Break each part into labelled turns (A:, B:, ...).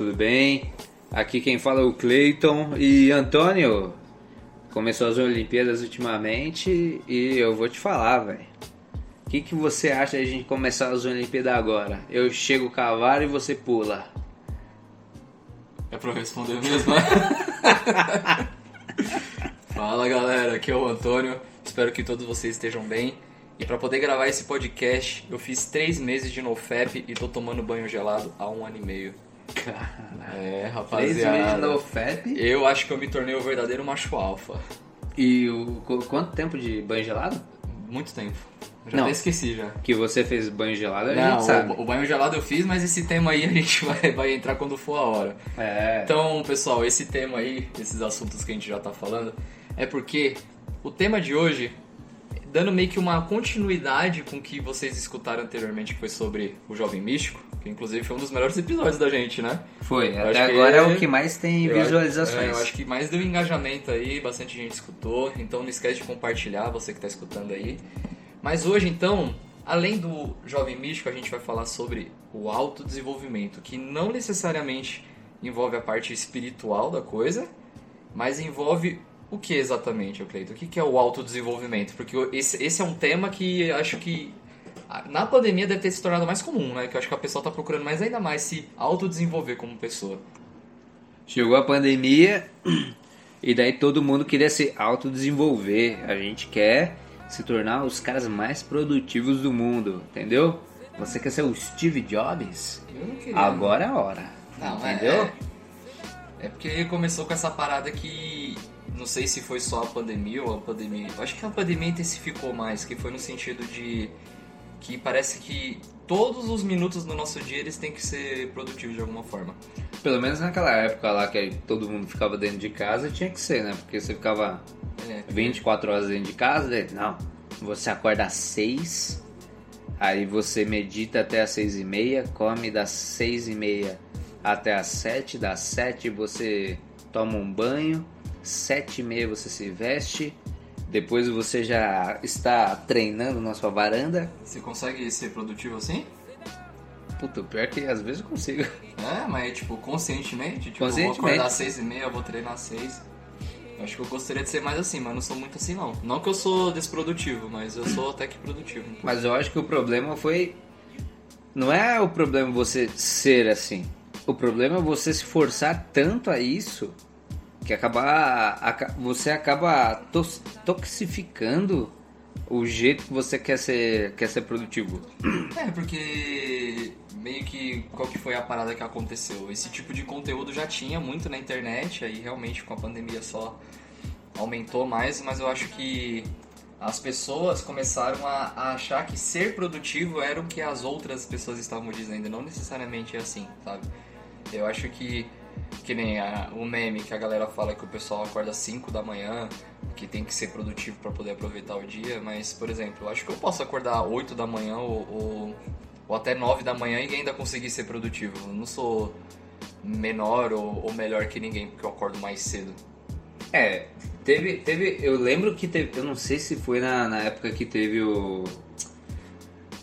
A: tudo bem? Aqui quem fala é o Cleiton e Antônio. Começou as Olimpíadas ultimamente e eu vou te falar, velho. O que, que você acha de a gente começar as Olimpíadas agora? Eu chego cavalo e você pula.
B: É pra eu responder mesmo? Fala galera, aqui é o Antônio. Espero que todos vocês estejam bem. E para poder gravar esse podcast, eu fiz três meses de NoFap e tô tomando banho gelado há um ano e meio. É,
A: Três meses
B: rapaziada.
A: no FAP.
B: Eu acho que eu me tornei o verdadeiro macho alfa.
A: E o, qu- quanto tempo de banho gelado?
B: Muito tempo. Eu já
A: Não.
B: até esqueci já.
A: Que você fez banho gelado, a
B: Não,
A: gente sabe.
B: o, o banho gelado eu fiz, mas esse tema aí a gente vai, vai entrar quando for a hora.
A: É.
B: Então, pessoal, esse tema aí, esses assuntos que a gente já tá falando, é porque o tema de hoje, dando meio que uma continuidade com o que vocês escutaram anteriormente, que foi sobre o Jovem Místico, que inclusive foi um dos melhores episódios da gente, né?
A: Foi,
B: Eu
A: até agora é o que mais tem visualizações.
B: é, eu acho que mais deu engajamento aí, bastante gente escutou, então não esquece de compartilhar, você que está escutando aí. Mas hoje, então, além do Jovem Místico, a gente vai falar sobre o autodesenvolvimento, que não necessariamente envolve a parte espiritual da coisa, mas envolve o que exatamente, Cleito? O que é o autodesenvolvimento? Porque esse, esse é um tema que acho que na pandemia deve ter se tornado mais comum, né? Que eu acho que a pessoa está procurando mais ainda mais se autodesenvolver como pessoa.
A: Chegou a pandemia e daí todo mundo queria se autodesenvolver. A gente quer se tornar os caras mais produtivos do mundo, entendeu? Você quer ser o Steve Jobs?
B: Eu não queria.
A: Agora é a hora.
B: Não, é-
A: entendeu?
B: É, porque começou com essa parada que. Não sei se foi só a pandemia ou a pandemia. Acho que a pandemia intensificou mais, que foi no sentido de. Que parece que todos os minutos do nosso dia eles têm que ser produtivos de alguma forma.
A: Pelo menos naquela época lá que todo mundo ficava dentro de casa, tinha que ser, né? Porque você ficava
B: É,
A: 24 horas dentro de casa, não. Você acorda às 6, aí você medita até às 6 e meia, come das 6 e meia até às 7, das 7 você toma um banho, 7 e meia você se veste, depois você já está treinando na sua varanda.
B: Você consegue ser produtivo assim?
A: Puta, pior é que às vezes eu consigo.
B: É, mas tipo, conscientemente? Tipo, eu vou
A: Conscientemente.
B: acordar às seis e meia, vou treinar às seis. Acho que eu gostaria de ser mais assim, mas não sou muito assim não. Não que eu sou desprodutivo, mas eu sou até que produtivo.
A: Mas eu acho que o problema foi. Não é o problema você ser assim. O problema é você se forçar tanto a isso que acabar, aca- você acaba toxificando o jeito que você quer ser, quer ser produtivo.
B: É, porque meio que qual que foi a parada que aconteceu? Esse tipo de conteúdo já tinha muito na internet, aí realmente com a pandemia só aumentou mais, mas eu acho que as pessoas começaram a, a achar que ser produtivo era o que as outras pessoas estavam dizendo, não necessariamente é assim, sabe? Eu acho que que nem a- o meme que a galera fala que o pessoal acorda às 5 da manhã, que tem que ser produtivo para poder aproveitar o dia, mas, por exemplo, acho que eu posso acordar 8 da manhã ou, ou, ou até 9 da manhã e ainda conseguir ser produtivo. Eu não sou menor ou, ou melhor que ninguém porque eu acordo mais cedo.
A: É, teve, teve. Eu lembro que teve. Eu não sei se foi na, na época que teve o.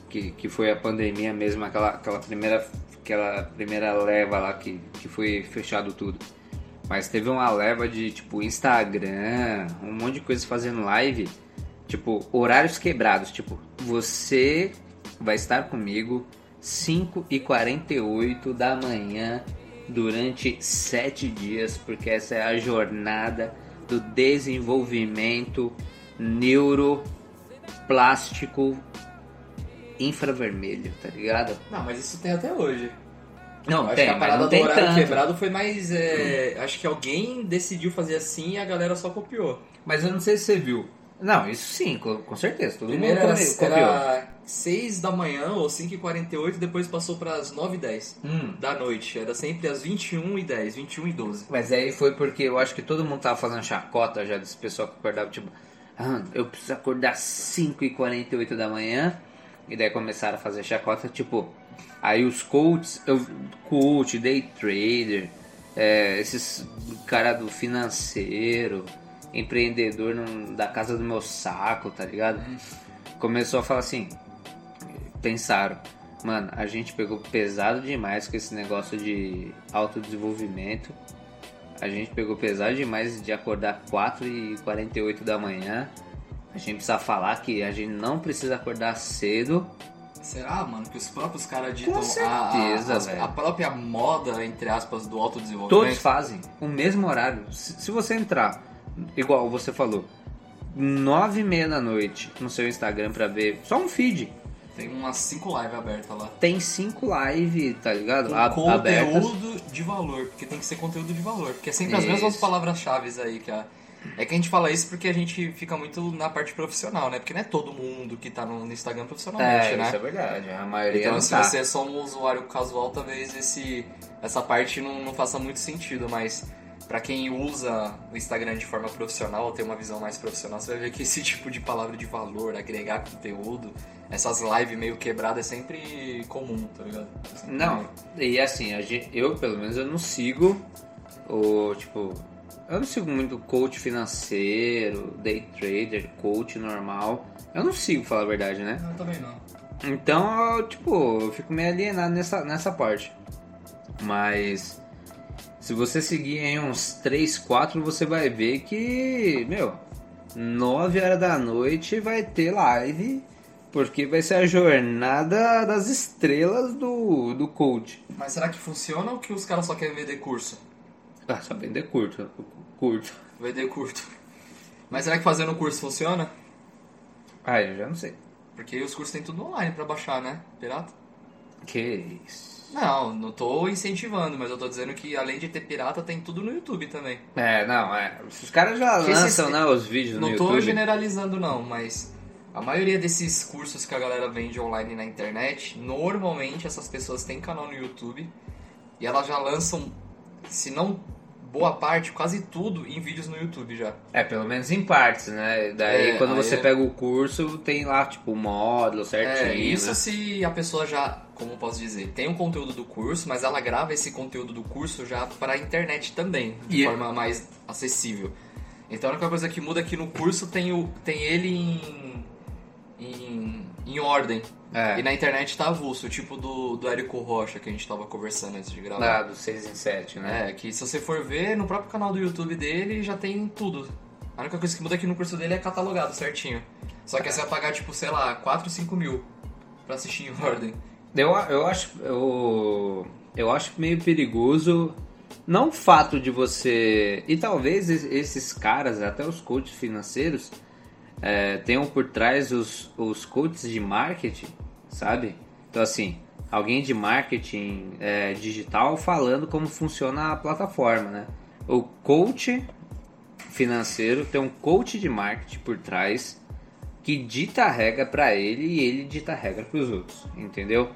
A: Que, que foi a pandemia mesmo, aquela, aquela primeira. Aquela primeira leva lá que, que foi fechado tudo. Mas teve uma leva de tipo Instagram, um monte de coisa fazendo live. Tipo, horários quebrados. Tipo, você vai estar comigo 5 e 48 da manhã durante 7 dias, porque essa é a jornada do desenvolvimento neuroplástico infravermelho, tá ligado?
B: Não, mas isso tem até hoje.
A: Não,
B: acho
A: tem,
B: que a parada do horário
A: tanto.
B: quebrado foi mais. é, Acho que alguém decidiu fazer assim e a galera só copiou.
A: Mas eu não sei se você viu. Não, isso sim, com, certeza. Todo
B: Primeiro
A: mundo copiou.
B: era 6 da manhã ou 5h48, depois passou para as 9h10
A: Hum.
B: da noite. Era sempre às 21h10, 21 e 12
A: Mas aí foi porque eu acho que todo mundo tava fazendo chacota já desse pessoal que acordava, tipo, ah, eu preciso acordar 5 e 48 da manhã. E daí começaram a fazer chacota, tipo, aí os coaches, eu, coach, day trader, é, esses cara do financeiro, empreendedor da casa do meu saco, tá ligado? Começou a falar assim, pensaram, Mano, a gente pegou pesado demais com esse negócio de autodesenvolvimento. A gente pegou pesado demais de acordar 4 e 48 da manhã. A gente precisa falar que a gente não precisa acordar cedo.
B: Será, mano, que os próprios caras ditam
A: certeza,
B: a, a,
A: velho.
B: a própria moda, entre aspas, do
A: Todos
B: autodesenvolvimento?
A: fazem o mesmo horário. Se, se você entrar, igual você falou, 9 e meia da noite no seu Instagram pra ver só um feed.
B: Tem umas 5 lives abertas lá.
A: Tem cinco live, tá ligado?
B: Com
A: A- abertas.
B: conteúdo de valor, porque tem que ser conteúdo de valor. Porque é sempre as
A: Isso.
B: mesmas palavras-chave aí que a... É que a gente fala isso porque a gente fica muito na parte profissional, né? Porque não é todo mundo que tá no Instagram profissionalmente,
A: É,
B: né?
A: isso é verdade. A maioria
B: Então, se
A: tá.
B: você é só um usuário casual, talvez esse, essa parte não, não faça muito sentido, mas pra quem usa o Instagram de forma profissional, ou tem uma visão mais profissional, você vai ver que esse tipo de palavra de valor, agregar conteúdo, essas lives meio quebradas é sempre comum, tá ligado?
A: Não, e assim, eu pelo menos eu não sigo o tipo. Eu não sigo muito coach financeiro, day trader, coach normal. Eu não sigo, falar a verdade, né?
B: Não, também não.
A: Então, eu, tipo, eu fico meio alienado nessa, nessa parte. Mas se você seguir em uns 3, 4, você vai ver que, meu, 9 horas da noite vai ter live. Porque vai ser a jornada das estrelas do, do coach.
B: Mas será que funciona ou que os caras só querem vender curso?
A: Ah, só vender curto. Curto.
B: Vender curto. Mas será que fazendo curso funciona?
A: Ah, eu já não sei.
B: Porque os cursos tem tudo online pra baixar, né? Pirata?
A: Que isso.
B: Não, não tô incentivando, mas eu tô dizendo que além de ter pirata, tem tudo no YouTube também.
A: É, não, é. Os caras já
B: esses-
A: lançam, né, os vídeos
B: Não
A: no
B: tô
A: YouTube.
B: generalizando não, mas a maioria desses cursos que a galera vende online na internet, normalmente essas pessoas têm canal no YouTube e elas já lançam, se não boa parte, quase tudo em vídeos no YouTube já.
A: É, pelo menos em partes, né? Daí
B: É,
A: quando você
B: é-
A: pega o curso, tem lá, tipo, o módulo certinho.
B: É, isso
A: né?
B: se a pessoa já, como posso dizer, tem o conteúdo do curso, mas ela grava esse conteúdo do curso já para a internet também, de
A: E-
B: forma mais acessível. Então a única coisa que muda é que no curso tem, o, tem ele em, em, em ordem.
A: É.
B: E na internet tá avulso, tipo do, do Érico Rocha que a gente tava conversando antes de gravar.
A: Lá do 6 em 7, né?
B: É, que se você for ver, no próprio canal do YouTube dele já tem tudo. A única coisa que muda é que no curso dele é catalogado certinho. Só que aí você vai pagar, tipo, sei lá, 4, 5 mil pra assistir em ordem.
A: Eu, eu acho eu, eu acho meio perigoso não o fato de você e talvez es- esses caras até os coaches financeiros é, tenham por trás os, os coaches de marketing sabe então assim alguém de marketing é, digital falando como funciona a plataforma né o coach financeiro tem um coach de marketing por trás que dita a regra para ele e ele dita a regra para os outros entendeu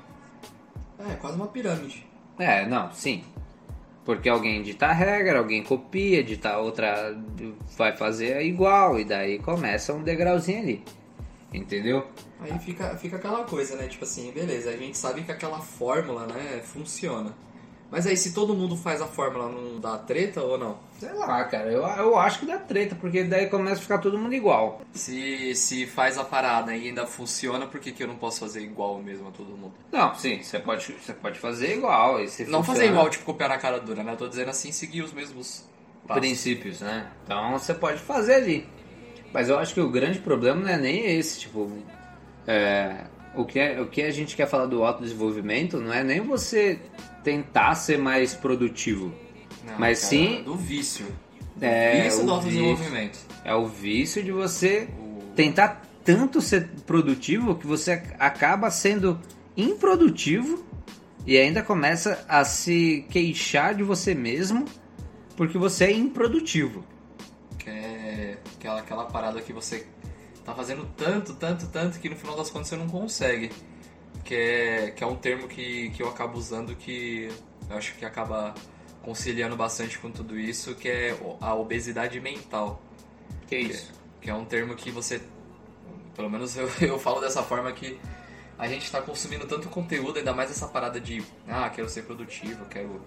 B: É, quase uma pirâmide.
A: é, não, sim. Porque alguém dita a regra, alguém copia, dita outra vai fazer igual, e daí começa um degrauzinho ali. Entendeu?
B: Aí fica, fica aquela coisa, né? Tipo assim, beleza, a gente sabe que aquela fórmula, né, funciona. Mas aí se todo mundo faz a fórmula, não dá treta ou não?
A: Sei lá, cara, eu, eu acho que dá treta, porque daí começa a ficar todo mundo igual.
B: Se, se faz a parada e ainda funciona, por que, que eu não posso fazer igual mesmo a todo mundo?
A: Não, sim, você pode, você pode fazer igual. E se
B: Não
A: funciona-
B: fazer igual, tipo, copiar na cara dura, né? Eu tô dizendo assim, seguir os mesmos passos.
A: princípios, né? Então você pode fazer ali. Mas eu acho que o grande problema não é nem esse, tipo, é, o, que é, o que a gente quer falar do autodesenvolvimento não é nem você tentar ser mais produtivo.
B: Não,
A: Mas
B: cara,
A: sim-
B: Do vício. Do
A: É,
B: vício do
A: o
B: autodesenvolvimento.
A: É o vício de você
B: O-
A: tentar tanto ser produtivo que você acaba sendo improdutivo e ainda começa a se queixar de você mesmo porque você é improdutivo.
B: Que é aquela, aquela parada que você tá fazendo tanto, tanto, tanto que no final das contas você não consegue. Que é, que é um termo que, que eu acabo usando que eu acho que acaba conciliando bastante com tudo isso, que é a obesidade mental.
A: Que
B: Que, que é um termo que você, pelo menos eu, eu falo dessa forma que a gente está consumindo tanto conteúdo, ainda mais essa parada de, ah, quero ser produtivo, quero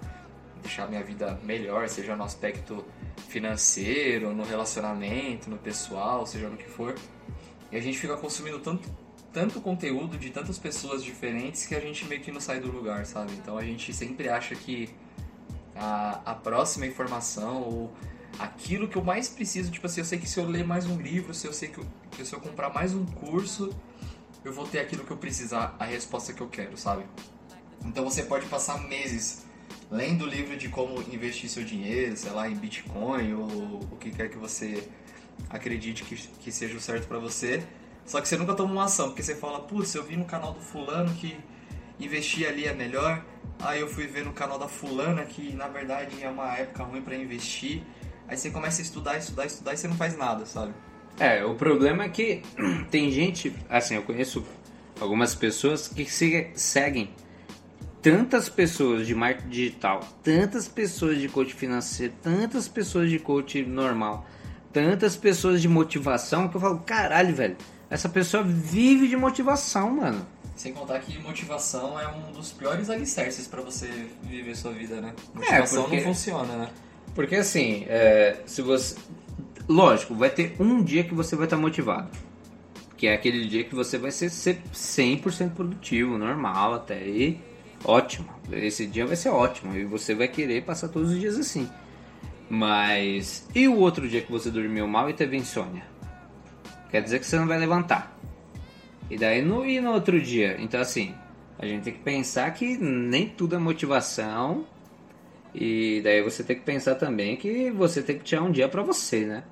B: deixar minha vida melhor, seja no aspecto financeiro, no relacionamento, no pessoal, seja no que for. E a gente fica consumindo tanto tanto conteúdo de tantas pessoas diferentes que a gente meio que não sai do lugar, sabe? Então a gente sempre acha que a, a próxima informação ou aquilo que eu mais preciso, tipo assim, eu sei que se eu ler mais um livro, se eu sei que, que se eu comprar mais um curso, eu vou ter aquilo que eu precisar, a resposta que eu quero, sabe? Então você pode passar meses lendo o livro de como investir seu dinheiro, sei lá, em Bitcoin ou o que quer que você acredite que, que seja o certo para você, só que você nunca toma uma ação, porque você fala, putz, eu vi no canal do fulano que investir ali é melhor, aí eu fui ver no canal da fulana que na verdade é uma época ruim para investir, aí você começa a estudar, estudar, estudar e você não faz nada, sabe?
A: É, o problema é que tem gente, assim, eu conheço algumas pessoas que se seguem tantas pessoas de marketing digital, tantas pessoas de coach financeiro, tantas pessoas de coach normal, tantas pessoas de motivação que eu falo, caralho, velho, essa pessoa vive de motivação, mano.
B: Sem contar que motivação é um dos piores alicerces para você viver sua vida, né? Motivação é porque, não funciona, né?
A: Porque assim, é, se você. Lógico, vai ter um dia que você vai estar motivado. Que é aquele dia que você vai ser 100% produtivo, normal até. E ótimo. Esse dia vai ser ótimo. E você vai querer passar todos os dias assim. Mas. E o outro dia que você dormiu mal e teve insônia? Quer dizer que você não vai levantar. E daí no, e no outro dia? Então assim, a gente tem que pensar que nem tudo é motivação. E daí você tem que pensar também que você tem que tirar um dia para você, né?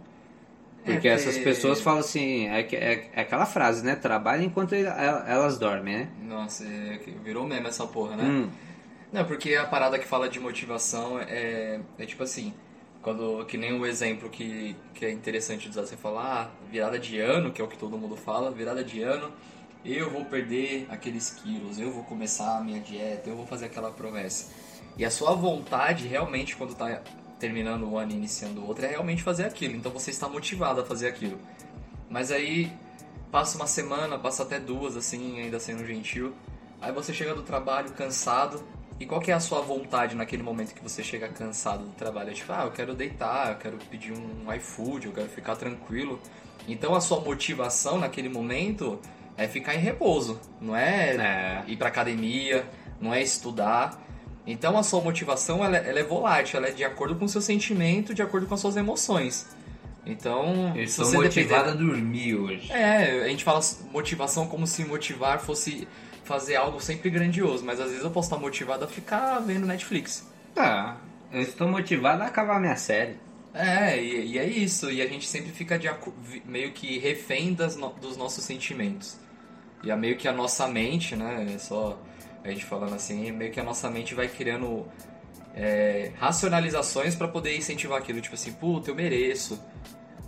A: Porque é, essas pessoas falam assim, é, é, é, aquela frase, né? Trabalha enquanto elas dormem, né?
B: Nossa, é, virou mesmo essa porra, né? Hum. Não, porque a parada que fala de motivação é, é tipo assim, quando, que nem o exemplo que, que é interessante usar, você falar, ah, virada de ano, que é o que todo mundo fala, virada de ano, eu vou perder aqueles quilos, eu vou começar a minha dieta, eu vou fazer aquela promessa. E a sua vontade realmente quando está terminando o ano e iniciando o outro é realmente fazer aquilo. Então você está motivado a fazer aquilo. Mas aí passa uma semana, passa até duas, assim, ainda sendo gentil. Aí você chega do trabalho cansado, e qual que é a sua vontade naquele momento que você chega cansado do trabalho? É tipo, ah, eu quero deitar, eu quero pedir um iFood, eu quero ficar tranquilo. Então a sua motivação naquele momento é ficar em repouso, não é, é. ir pra academia, não é estudar. Então a sua motivação ela, ela, é volátil, ela é de acordo com o seu sentimento, de acordo com as suas emoções. Então,
A: eu estou motivado depender... a dormir hoje.
B: É, a gente fala motivação como se motivar fosse fazer algo sempre grandioso, mas às vezes eu posso estar motivado a ficar vendo Netflix.
A: Tá, eu estou motivado a acabar minha série.
B: É, e, e é isso, e a gente sempre fica de, meio que refém das no, dos nossos sentimentos. E é meio que a nossa mente, né, é só a gente falando assim, meio que a nossa mente vai criando é, racionalizações para poder incentivar aquilo, tipo assim, puta, eu mereço.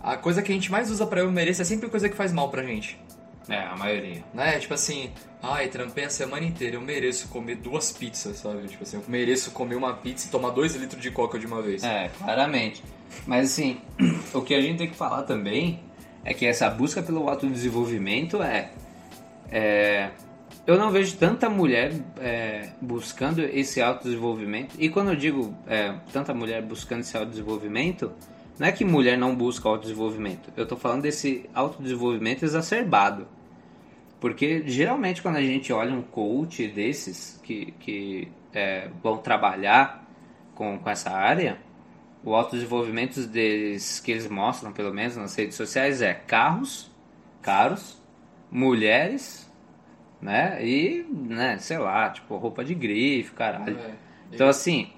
B: A coisa que a gente mais usa para eu mereço é sempre coisa que faz mal pra gente.
A: É, a maioria.
B: Né? Tipo assim, ai, trampei a semana inteira, eu mereço comer duas pizzas, sabe? Tipo assim, eu mereço comer uma pizza e tomar dois litros de coca de uma vez.
A: É, claramente. Mas assim, o que a gente tem que falar também é que essa busca pelo autodesenvolvimento é. é eu não vejo tanta mulher é, buscando esse autodesenvolvimento. E quando eu digo é, tanta mulher buscando esse autodesenvolvimento, não é que mulher não busca autodesenvolvimento. Eu estou falando desse autodesenvolvimento exacerbado. Porque geralmente quando a gente olha um coach desses que, que é, vão trabalhar com, com essa área, o autodesenvolvimento deles que eles mostram, pelo menos nas redes sociais, é carros caros, mulheres, né? E, né, sei lá, tipo, roupa de grife, caralho. É, então, assim,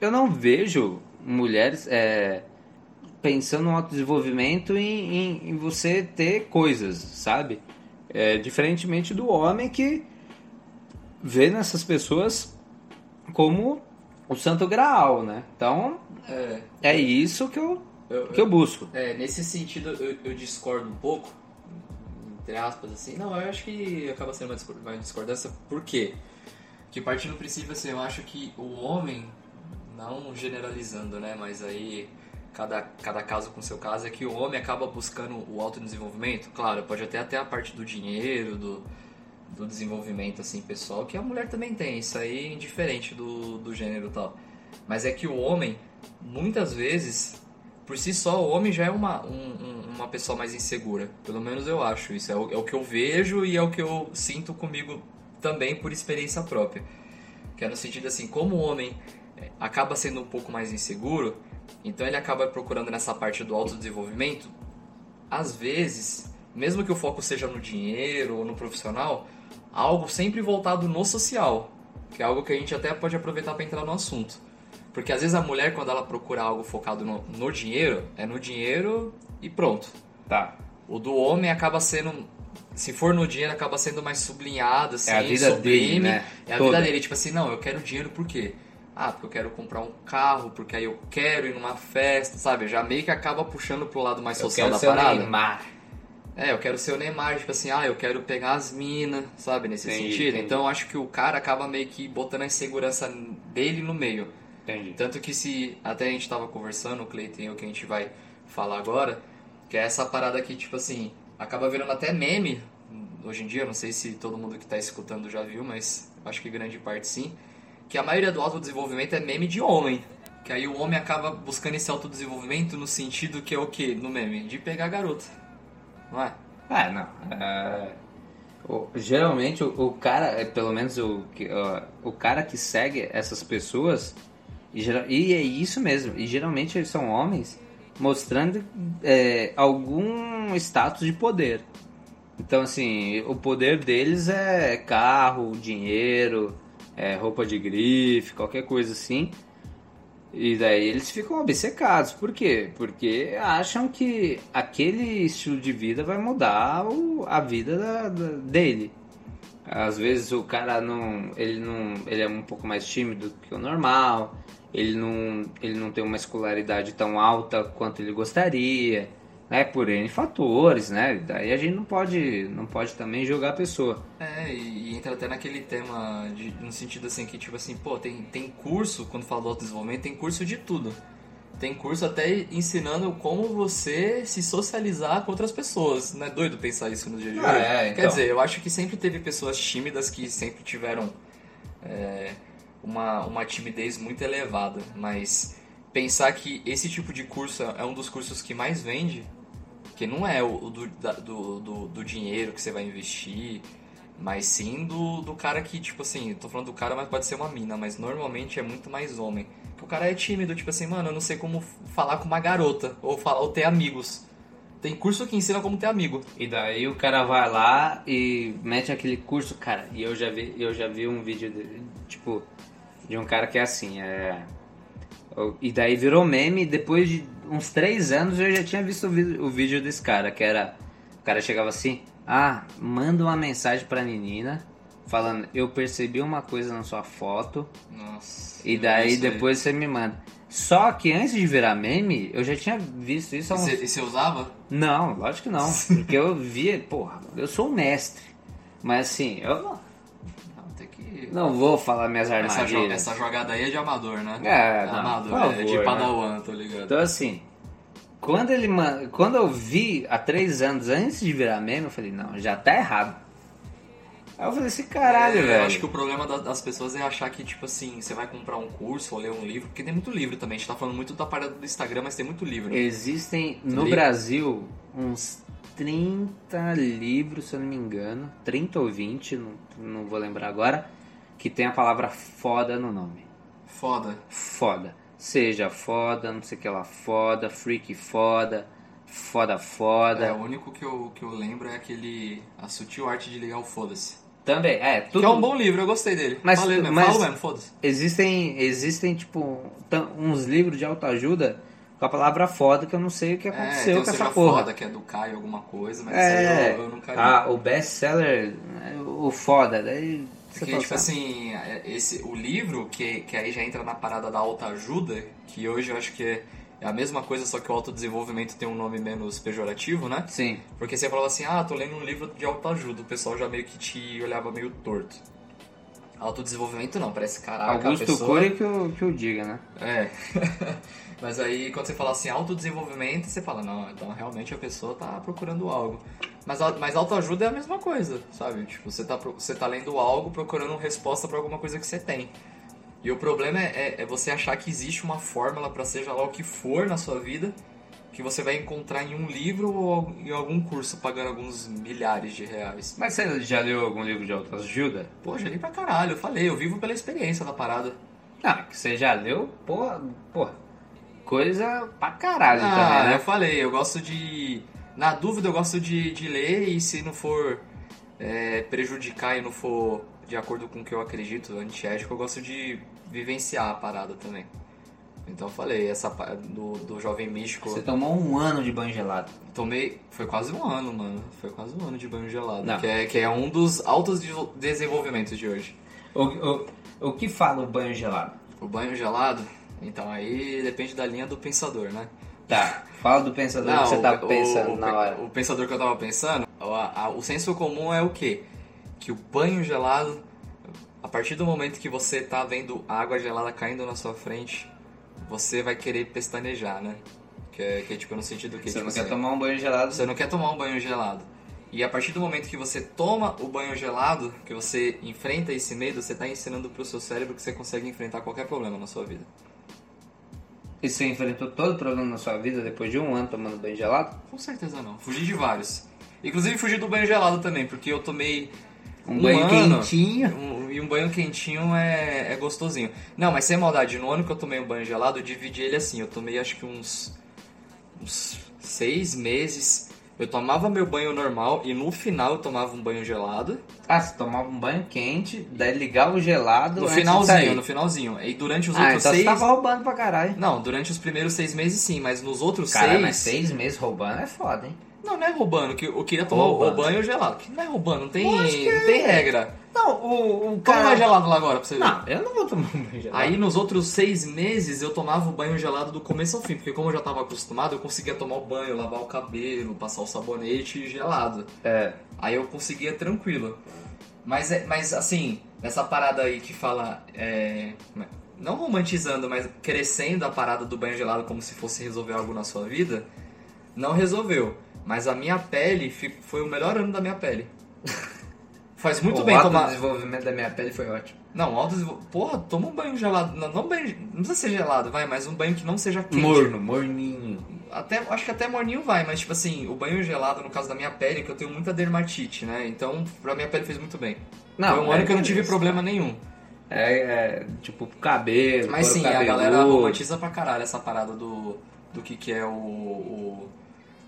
A: eu não vejo mulheres é, pensando no autodesenvolvimento em, em, em você ter coisas, sabe? É, diferentemente do homem que vê nessas pessoas como o santo graal, né? Então, é, é isso que eu, eu, que eu busco.
B: É, nesse sentido eu, eu, discordo um pouco, entre aspas, assim. Não, eu acho que acaba sendo uma discordância. Por quê? Que partindo do princípio, assim, eu acho que o homem, não generalizando, né? Mas aí cada, cada caso com seu caso, é que o homem acaba buscando o autodesenvolvimento. Claro, pode até ter a parte do dinheiro, do, do desenvolvimento assim pessoal, que a mulher também tem, isso aí é indiferente do, do gênero e tal. Mas é que o homem, muitas vezes, por si só, o homem já é uma, um, um, uma pessoa mais insegura. Pelo menos eu acho. Isso é o, é o que eu vejo e é o que eu sinto comigo também por experiência própria. Que é no sentido assim, como o homem é, acaba sendo um pouco mais inseguro, então ele acaba procurando nessa parte do autodesenvolvimento, às vezes, mesmo que o foco seja no dinheiro ou no profissional, algo sempre voltado no social, que é algo que a gente até pode aproveitar para entrar no assunto. Porque às vezes a mulher, quando ela procura algo focado no, no dinheiro, é no dinheiro e pronto.
A: Tá.
B: O do homem acaba sendo. Se for no dinheiro, acaba sendo mais sublinhado, assim,
A: É a vida
B: sublime.
A: dele, né?
B: É a
A: Toda.
B: vida dele. Tipo assim, não, eu quero dinheiro por quê? Ah, porque eu quero comprar um carro, porque aí eu quero ir numa festa, sabe? Já meio que acaba puxando pro lado mais
A: Eu
B: social
A: quero
B: da
A: ser o
B: parada.
A: Neymar.
B: É, eu quero ser o Neymar, tipo assim, ah, eu quero pegar as minas, sabe? Nesse
A: Entendi,
B: sentido.
A: entendi.
B: Então eu acho que o cara acaba meio que botando a insegurança dele no meio.
A: Entendi.
B: Tanto que se até a gente tava conversando, o Cleiton e eu, que a gente vai falar agora, que é essa parada que, tipo assim, acaba virando até meme hoje em dia, não sei se todo mundo que tá escutando já viu, mas acho que grande parte sim, que a maioria do autodesenvolvimento é meme de homem. Que aí o homem acaba buscando esse autodesenvolvimento no sentido que é o quê? No meme? De pegar a garota. Não é?
A: É, não. é, o- geralmente o, o cara, é, pelo menos o, que- o cara que segue essas pessoas, e, e é isso mesmo, e geralmente eles são homens mostrando é, algum status de poder. Então, assim, o poder deles é carro, dinheiro, é roupa de grife, qualquer coisa assim. E daí eles ficam obcecados. Por quê? Porque acham que aquele estilo de vida vai mudar o- a vida da- da- dele. Às vezes o cara não ele, não. ele é um pouco mais tímido que o normal. Ele não, ele não tem uma escolaridade tão alta quanto ele gostaria. Né? Por N fatores, né? Daí a gente não pode, não pode também julgar a pessoa.
B: É, e, e entra até naquele tema, de, no sentido assim, que tipo assim, pô, tem, tem curso, quando fala do autodesenvolvimento, tem curso de tudo. Tem curso até ensinando como você se socializar com outras pessoas. Não é doido pensar isso no dia de
A: Ah,
B: hoje?
A: é,
B: Quer
A: então.
B: dizer, eu acho que sempre teve pessoas tímidas que sempre tiveram é, uma, uma timidez muito elevada. Mas pensar que esse tipo de curso é um dos cursos que mais vende, que não é o do, da- do, do, do dinheiro que você vai investir, mas sim do, do cara que, tipo assim, tô falando do cara, mas pode ser uma mina, mas normalmente é muito mais homem. Que o cara é tímido, tipo assim, mano, eu não sei como falar com uma garota, ou, falar, ou ter amigos. Tem curso que ensina como ter amigo.
A: E daí o cara vai lá e mete aquele curso, cara. E eu já vi, eu já vi um vídeo de, tipo de um cara que é assim, é e daí virou meme. Depois de uns três anos eu já tinha visto o, vídeo desse cara, que era o cara chegava assim, ah, manda uma mensagem pra menina falando, eu percebi uma coisa na sua foto
B: Nossa.
A: e daí depois você me manda. Só que antes de virar meme, eu já tinha visto isso há
B: E
A: uns
B: e você usava?
A: não, lógico que não. Porque eu via, porra, eu sou um mestre. Mas assim, eu não vou falar minhas
B: Essa, jo-
A: armadilhas.
B: essa jogada aí é de amador, né?
A: É, não,
B: amador,
A: por
B: é de
A: favor,
B: padawan, tô ligado.
A: Então assim, quando ele quando eu vi há três anos antes de virar meme, eu falei, não, já tá errado. Aí eu falei assim, caralho,
B: É,
A: velho.
B: Eu acho que o problema da- das pessoas é achar que, tipo assim, você vai comprar um curso ou ler um livro, porque tem muito livro também. A gente tá falando muito da parada do Instagram, mas tem muito livro.
A: Existem no
B: Li-
A: Brasil uns 30 livros, se eu não me engano, 30 ou 20, não, não vou lembrar agora, que tem a palavra foda no nome.
B: Foda.
A: foda. Seja foda, não sei o que lá, foda, freak foda, foda foda.
B: É, o único que eu, que eu lembro é aquele A Sutil Arte de Ligar o Foda-se.
A: Também, é, tudo.
B: Que é um bom livro, eu gostei dele.
A: Mas-
B: Falei mesmo,
A: mas-
B: falo mesmo, foda-se.
A: Existem, existem, tipo, uns livros de autoajuda com a palavra foda que eu não sei o que
B: É,
A: aconteceu
B: o
A: com essa porra.
B: Foda, que é do Caio alguma coisa, mas
A: É,
B: eu, eu nunca li.
A: ah, o best-seller, é, o foda, daí
B: Porque, tipo assim, é, esse, o livro, que, que aí já entra na parada da autoajuda, que hoje eu acho que é, a mesma coisa, só que o autodesenvolvimento tem um nome menos pejorativo, né?
A: Sim,
B: Porque você falava assim, ah, tô lendo um livro de autoajuda, o pessoal já meio que te olhava meio torto. Autodesenvolvimento não, parece caraca,
A: Augusto
B: pessoa...
A: Cury que eu, que eu diga, né?
B: É. Mas aí quando você fala assim, autodesenvolvimento, você fala, não, então realmente a pessoa tá procurando algo. Mas, mas autoajuda é a mesma coisa, sabe? Tipo, você tá, você tá lendo algo procurando resposta pra alguma coisa que você tem. E o problema é, é- é você achar que existe uma fórmula pra seja lá o que for na sua vida que você vai encontrar em um livro ou em algum curso pagando alguns milhares de reais.
A: Mas você já leu algum livro de autoajuda?
B: Pô, já li pra caralho, eu falei, eu vivo pela experiência da parada.
A: Ah, que você já leu, porra, porra, coisa pra caralho
B: Ah,
A: também, né?
B: eu falei, eu gosto de. Na dúvida, eu gosto de, de ler e se não for é, prejudicar e não for de acordo com o que eu acredito, antiético, eu gosto de vivenciar a parada também. Então eu falei, essa do, do jovem místico.
A: Você tomou um ano de banho gelado.
B: Tomei. Foi quase um ano, mano. Foi quase um ano de banho gelado.
A: Não.
B: Que é, que é um dos altos de- desenvolvimentos de hoje.
A: O, o, o que fala o banho gelado?
B: O banho gelado, então aí depende da linha do pensador, né?
A: Tá, fala do pensador que você
B: o-
A: tá
B: o-
A: pensando
B: o,
A: na hora.
B: O pensador que eu tava pensando, a- a- o senso comum é o quê? Que o banho gelado, a partir do momento que você tá vendo água gelada caindo na sua frente, você vai querer pestanejar, né? Que é, que é tipo no sentido que
A: Você
B: tipo
A: não quer
B: assim,
A: tomar um banho gelado?
B: você não quer tomar um banho gelado. E a partir do momento que você toma o banho gelado, que você enfrenta esse medo, você tá ensinando pro seu cérebro que você consegue enfrentar qualquer problema na sua vida.
A: E você enfrentou todo o problema na sua vida depois de um ano tomando banho gelado?
B: Com certeza não. Fugi de vários. Inclusive fugi do banho gelado também, porque eu tomei
A: Um, banho
B: ano,
A: quentinho?
B: um- e um banho quentinho é, é gostosinho. Não, mas sem maldade, no ano que eu tomei um banho gelado, eu dividi ele assim. Eu tomei acho que uns, uns seis meses. Eu tomava meu banho normal e no final eu tomava um banho gelado.
A: Ah, você tomava um banho quente, daí ligava o gelado
B: No finalzinho, no finalzinho. E durante os
A: Ah,
B: outros
A: então
B: seis.
A: você tava roubando pra caralho.
B: Não, durante os primeiros seis meses sim, mas nos outros
A: Cara,
B: seis.
A: mas seis meses roubando é foda, hein?
B: Não, não é roubando, que eu queria tomar o- o
A: Roubando.
B: banho gelado. Que não é roubando, não tem,
A: que
B: não tem regra.
A: Não, o, o
B: Toma
A: cara...
B: mais gelado lá agora pra você ver.
A: Não, eu não vou tomar um banho gelado.
B: Aí nos outros seis meses eu tomava o banho gelado do começo ao fim, porque como eu já tava acostumado, eu conseguia tomar o banho, lavar o cabelo, passar o sabonete gelado.
A: É,
B: Aí eu conseguia tranquilo. Mas, é- mas assim, nessa parada aí que fala. é, não romantizando, mas crescendo a parada do banho gelado como se fosse resolver algo na sua vida, não resolveu. Mas a minha pele foi o melhor ano da minha pele. Faz muito
A: o
B: bem tomar.
A: desenvolvimento da minha pele foi ótimo.
B: Não, alto Porra, toma um banho gelado. Não, não, banho... não precisa ser gelado, vai, mas um banho que não seja quente.
A: Morno, morninho.
B: Até, acho que até morninho vai, mas tipo assim, o banho gelado, no caso da minha pele, que eu tenho muita dermatite, né? Então, pra minha pele fez muito bem.
A: Não,
B: Foi um
A: é
B: ano que eu não tive
A: beleza.
B: problema nenhum.
A: É, é, tipo, cabelo,
B: Mas sim, a galera romantiza pra caralho essa parada do, do que, que é o, o,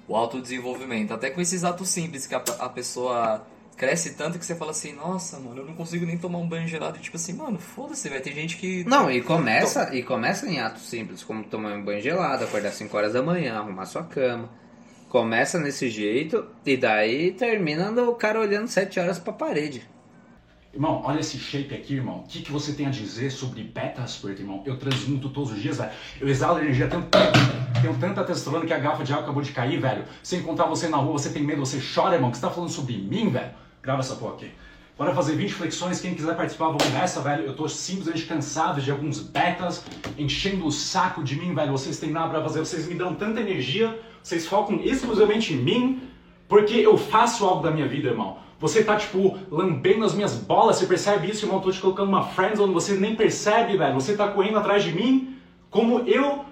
B: o autodesenvolvimento. Até com esses atos simples que a, a pessoa cresce tanto que você fala assim, nossa, mano, eu não consigo nem tomar um banho gelado. E tipo assim, mano, foda-se, vai ter gente que.
A: Não, e começa, e começa em atos simples, como tomar um banho gelado, acordar 5 horas da manhã, arrumar sua cama. Começa nesse jeito e daí termina no cara olhando 7 horas pra parede.
C: Irmão, olha esse shape aqui, irmão. O que, que você tem a dizer sobre beta aspirate, irmão? Eu transmuto todos os dias, velho. Eu exalo energia, tenho, tenho tanta testosterona que a garrafa de álcool acabou de cair, velho. Se encontrar você na rua, você tem medo, você chora, irmão. Que você tá falando sobre mim, velho? Grava essa porra aqui. Bora fazer 20 flexões, quem quiser participar, vamos nessa, velho. Eu tô simplesmente cansado de alguns betas enchendo o saco de mim, velho. Vocês têm nada pra fazer, vocês me dão tanta energia, vocês focam exclusivamente em mim, porque eu faço algo da minha vida, irmão. Você tá, tipo, lambendo as minhas bolas, você percebe isso, irmão? Eu tô te colocando uma friendzone, você nem percebe, velho. Você tá correndo atrás de mim, como eu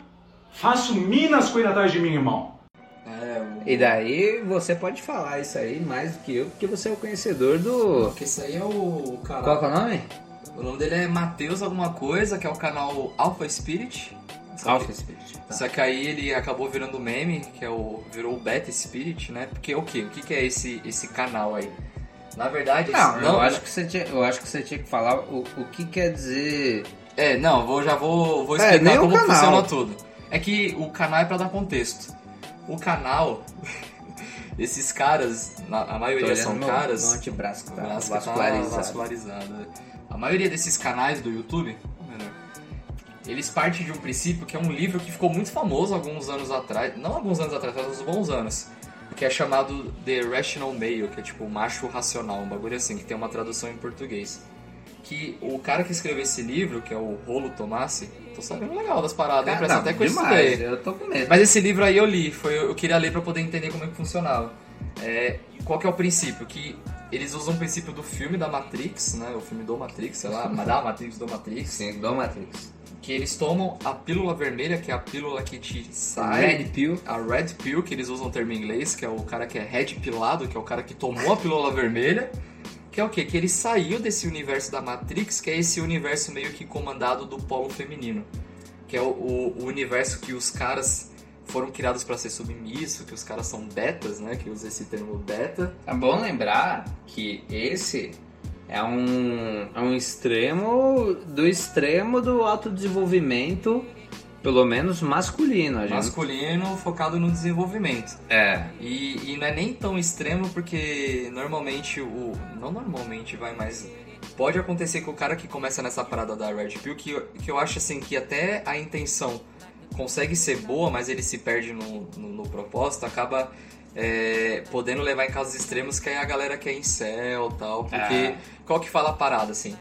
C: faço minas correndo atrás de mim, irmão.
B: É, o...
A: E daí você pode falar isso aí mais do que eu, porque você é o conhecedor do.
B: Porque esse aí é o canal.
A: Qual que é o nome?
B: O nome dele é Matheus alguma coisa, que é o canal Alpha Spirit. Só que-
A: Alpha Spirit. Tá.
B: Só que aí ele acabou virando meme, que é o virou o Beta Spirit, né? Porque o que? O que, que é esse esse canal aí? Na verdade,
A: Não,
B: esse-
A: eu, acho que você tinha, eu acho que você tinha que falar o, o que quer dizer.
B: É, não, vou, já vou, vou
A: É,
B: explicar
A: o
B: como
A: canal.
B: funciona tudo. É que o canal é pra dar contexto. O canal, esses caras, a maioria são caras.
A: meu antebraço que tá
B: O braço
A: vascularizado.
B: Tá vascularizado. é. A maioria desses canais do YouTube, eles partem de um princípio que é um livro que ficou muito famoso alguns anos atrás, não alguns anos atrás, mas uns bons anos, que é chamado The Rational Male, que é tipo macho racional, um bagulho assim, que tem uma tradução em português. Que o cara que escreveu esse livro, que é o Rolo Tomassi, tô sabendo legal das paradas, hein? Parece
A: não,
B: até que eu
A: demais,
B: estudei.
A: eu tô com medo.
B: Mas esse livro aí eu li, foi, eu queria ler pra poder entender como é que funcionava. É, qual que é o princípio? Que eles usam o princípio do filme da Matrix, né? O filme do Matrix, sei lá, da Matrix, do Matrix.
A: Sim, do Matrix.
B: que eles tomam a pílula vermelha, que é a pílula que te sai.
A: Red Pill.
B: A Red Pill, que eles usam o termo em inglês, que é o cara que é red pilado, que é o cara que tomou a pílula vermelha. Que é o quê? Que ele saiu desse universo da Matrix, que é esse universo meio que comandado do polo feminino. Que é o, o- o universo que os caras foram criados para ser submissos, que os caras são betas, né? Que usa esse termo beta.
A: É bom lembrar que esse é um, é um extremo do extremo do autodesenvolvimento, pelo menos masculino. A gente...
B: Masculino focado no desenvolvimento.
A: É.
B: E, e não é nem tão extremo porque normalmente o. Não normalmente vai, mas. Pode acontecer que o cara que começa nessa parada da Red Pill, que, que eu acho assim que até a intenção consegue ser boa, mas ele se perde no, no, no propósito, acaba é, podendo levar em casos extremos que aí a galera quer incel e tal. Porque.
A: É.
B: Qual que fala a parada, assim?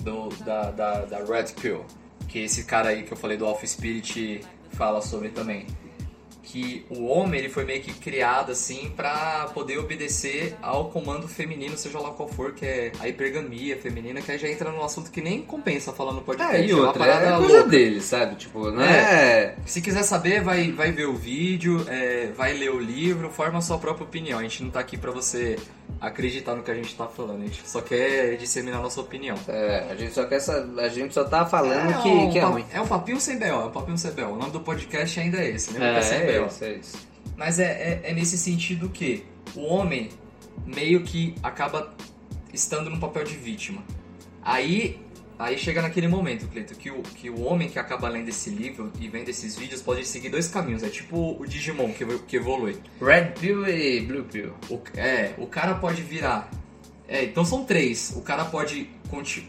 B: Do, da, da, da Red Pill? Que esse cara aí que eu falei do Off Spirit fala sobre também que o homem ele foi meio que criado assim pra poder obedecer ao comando feminino, seja lá qual for, que é a hipergamia feminina, que aí já entra num assunto que nem compensa falar no podcast.
A: É, e
B: uma
A: outra,
B: parada
A: é coisa
B: louca.
A: dele, sabe? Tipo, não é...
B: Se quiser saber, vai, vai ver o vídeo, é, vai ler o livro, forma a sua própria opinião. A gente não tá aqui pra você acreditar no que a gente tá falando, a gente só quer disseminar nossa opinião.
A: É, a gente só quer a gente só tá falando
B: é,
A: que,
B: um,
A: que é ruim.
B: é um papinho sem B.O., é um papinho sem B.O. O nome do podcast ainda é esse, né?
A: É, é É.
B: Mas é, é, é nesse sentido que o homem meio que acaba estando no papel de vítima. Aí, aí chega naquele momento, Cleito, que o, que o homem que acaba lendo esse livro e vendo esses vídeos pode seguir dois caminhos. É tipo o Digimon que, que evolui.
A: Red Pill e Blue Pill.
B: O, é, o cara pode virar. É, então são três. O cara pode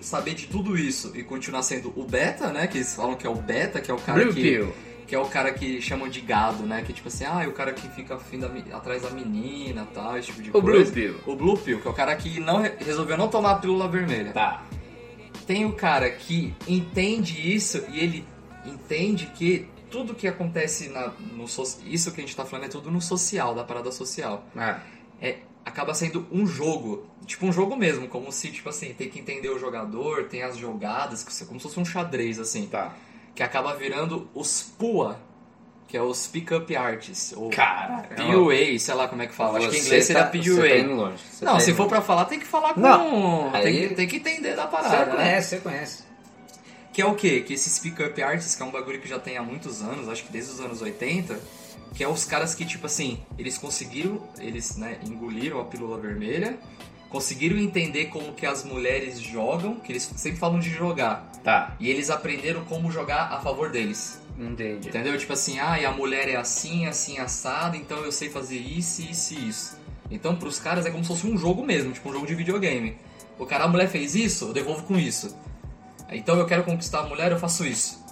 B: saber de tudo isso e continuar sendo o beta, né? Que eles falam que é o beta, que é o cara
A: Blue
B: que
A: Pill.
B: Que é o cara que chamam de gado, né? Que tipo assim, ah, é o cara que fica da, atrás da menina tal, esse tipo de
A: O Blue
B: coisa.
A: Pill.
B: O Blue Pill, que é o cara que não re- resolveu não tomar a pílula vermelha.
A: Tá.
B: Tem o cara que entende isso e ele entende que tudo que acontece na, no so- isso que a gente tá falando é tudo no social, da parada social.
A: Ah,
B: É, acaba sendo um jogo, tipo um jogo mesmo, como se tipo assim, tem que entender o jogador, tem as jogadas, como se fosse um xadrez assim
A: tá.
B: Que acaba virando os PUA, que é os Pick-up Artists, ou
A: Cara,
B: PUA, sei lá como é que fala, acho que em inglês
A: Você
B: seria
A: tá- Você tá indo
B: PUA.
A: longe. Você
B: Não,
A: tá
B: se
A: indo
B: for
A: longe.
B: pra falar, tem que falar com...
A: Não,
B: tem,
A: aí-
B: que, tem que entender da
A: Você
B: parada, né?
A: conhece, você conhece.
B: Que é o quê? Que esses Pick-up Artists, que é um bagulho que já tem há muitos anos, acho que desde os anos 80, que é os caras que, tipo assim, eles conseguiram, eles, né, engoliram a pílula vermelha, conseguiram entender como que as mulheres jogam, que eles sempre falam de jogar,
A: Tá.
B: e eles aprenderam como jogar a favor deles.
A: Entendi.
B: Entendeu? Tipo assim, ah, e a mulher é assim, assim, assada, então eu sei fazer isso, isso e isso. Então pros caras é como se fosse um jogo mesmo, tipo um jogo de videogame. O cara, a mulher fez isso, eu devolvo com isso. Então eu quero conquistar a mulher, eu faço isso.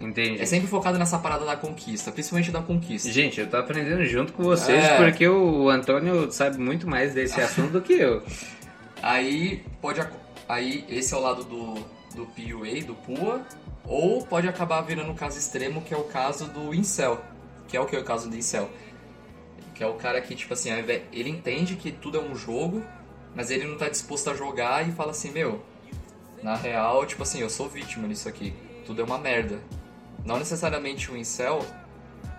A: Entendi.
B: É sempre focado nessa parada da conquista, principalmente da conquista.
A: Gente, eu tô aprendendo junto com vocês
B: É.
A: porque o Antônio sabe muito mais desse assunto do que eu.
B: Aí pode. Aí esse é o lado do, do PUA, do PUA, ou pode acabar virando um caso extremo, que é o caso do Incel. Que é o que é o caso do Incel. Que é o cara que, tipo assim, ele entende que tudo é um jogo, mas ele não tá disposto a jogar e fala assim, meu, na real, tipo assim, eu sou vítima nisso aqui. Tudo é uma merda. Não necessariamente o Incel,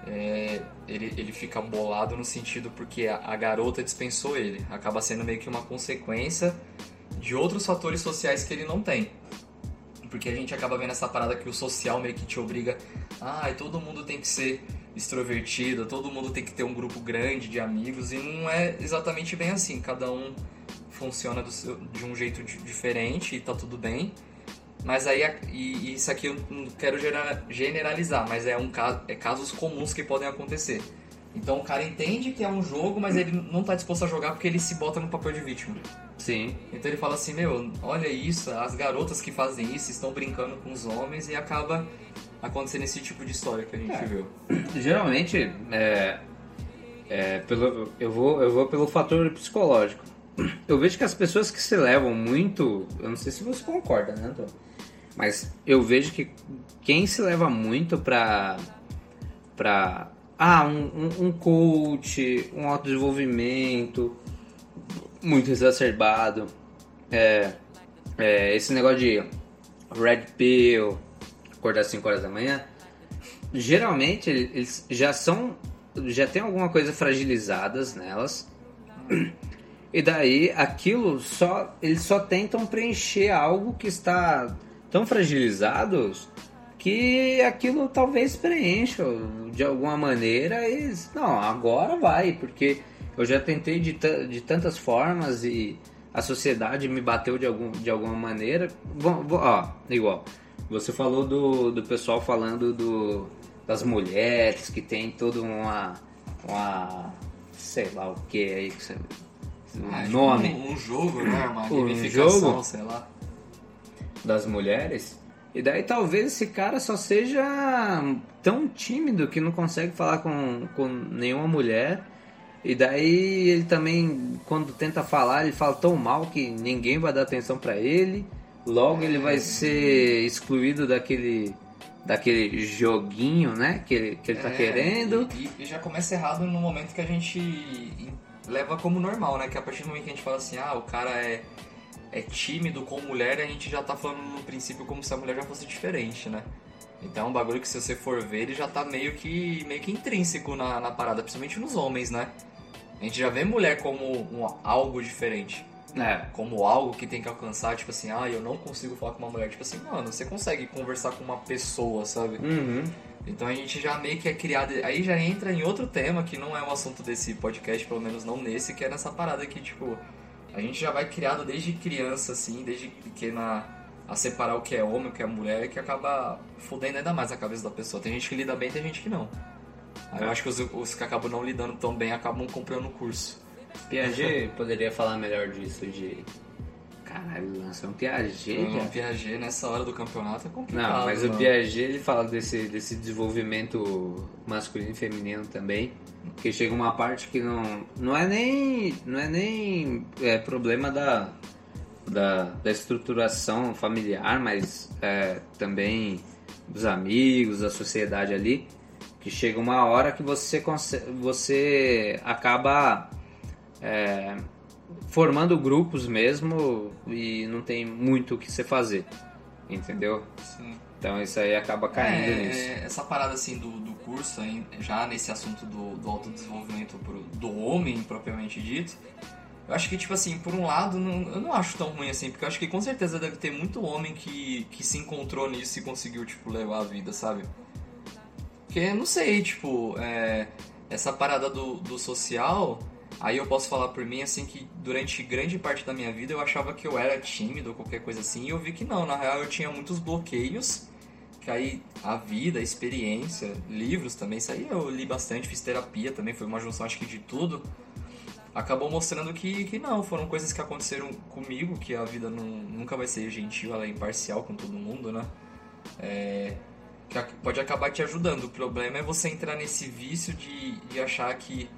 B: é, ele, ele fica bolado no sentido porque a, a garota dispensou ele. Acaba sendo meio que uma consequência de outros fatores sociais que ele não tem. Porque a gente acaba vendo essa parada que o social meio que te obriga. Ah, todo mundo tem que ser extrovertido, todo mundo tem que ter um grupo grande de amigos. E não é exatamente bem assim. Cada um funciona seu- de um jeito di- diferente e tá tudo bem. Mas aí, e, e isso aqui eu não quero generalizar, mas é, um, é casos comuns que podem acontecer. Então o cara entende que é um jogo, mas ele não tá disposto a jogar porque ele se bota no papel de vítima.
A: Sim.
B: Então ele fala assim, meu, olha isso, as garotas que fazem isso estão brincando com os homens e acaba acontecendo esse tipo de história que a gente
A: É.
B: viu.
A: Geralmente, é, é, pelo, eu, vou, eu vou pelo fator psicológico. Eu vejo que as pessoas que se levam muito. Eu não sei se você concorda, né, Antônio? Mas eu vejo que quem se leva muito pra. pra. Ah, um, um, um coach, um autodesenvolvimento muito exacerbado. É, é, esse negócio de red pill, acordar às 5 horas da manhã, geralmente eles já são. já tem alguma coisa fragilizadas nelas. E daí aquilo só. Eles só tentam preencher algo que está tão fragilizado que aquilo talvez preencha de alguma maneira e não, agora vai, porque eu já tentei de, de tantas formas e a sociedade me bateu de, algum, de alguma maneira. Bom, ó, igual, você falou do, do pessoal falando do, das mulheres que tem toda uma, uma sei lá o que aí que você
B: um ah,
A: nome.
B: Um, um, jogo, né? Uma um jogo sei lá.
A: Das mulheres. E daí talvez esse cara só seja tão tímido que não consegue falar com, com nenhuma mulher. E daí ele também, quando tenta falar, ele fala tão mal que ninguém vai dar atenção para ele. Logo ele vai ser excluído daquele daquele joguinho, né, que ele, que ele tá é, tá querendo.
B: E, e, já começa errado no momento que a gente leva como normal, né, que a partir do momento que a gente fala assim, ah, o cara é é tímido com mulher, a gente já tá falando no princípio como se a mulher já fosse diferente, né? Então é um bagulho que se você for ver, ele já tá meio que, meio que intrínseco na, na parada, principalmente nos homens, né? A gente já vê mulher como um, algo diferente. É. Como algo que tem que alcançar, tipo assim, ah, eu não consigo falar com uma mulher. Tipo assim, mano, você consegue conversar com uma pessoa, sabe?
A: Uhum.
B: Então a gente já meio que é criado. Aí já entra em outro tema que não é o assunto desse podcast, pelo menos não nesse, que é nessa parada que, tipo, a gente já vai criado desde criança, assim, desde pequena, a separar o que é homem, o que é mulher, que acaba fudendo ainda mais a cabeça da pessoa. Tem gente que lida bem, tem gente que não. Aí eu acho que os, os que acabam não lidando tão bem acabam comprando o curso.
A: Piaget poderia falar melhor disso de Caralho, lançou um Piaget. Um
B: Piaget nessa hora do campeonato é complicado.
A: Não, mas mano. o Piaget ele fala desse, desse desenvolvimento masculino e feminino também. Que chega uma parte que não, não é nem, não é nem é, problema da, da, da estruturação familiar, mas é, também dos amigos, da sociedade ali. Que chega uma hora que você, você acaba é, formando grupos mesmo e não tem muito o que você fazer. Entendeu?
B: Sim.
A: Então isso aí acaba caindo
B: é,
A: nisso.
B: Essa parada assim do, do curso, já nesse assunto do, do autodesenvolvimento do homem propriamente dito, eu acho que, tipo assim, por um lado, não, eu não acho tão ruim assim, porque eu acho que com certeza deve ter muito homem que, que se encontrou nisso e conseguiu, tipo, levar a vida, sabe? Porque, não sei, tipo, é, essa parada do, do social, Aí eu posso falar por mim, assim, que durante grande parte da minha vida eu achava que eu era tímido ou qualquer coisa assim, e eu vi que não, na real eu tinha muitos bloqueios, que aí a vida, a experiência, livros também, isso aí eu li bastante, fiz terapia também, foi uma junção acho que de tudo, acabou mostrando que, que não, foram coisas que aconteceram comigo, que a vida não, nunca vai ser gentil, ela é imparcial com todo mundo, né? É, que pode acabar te ajudando. O problema é você entrar nesse vício de, de achar que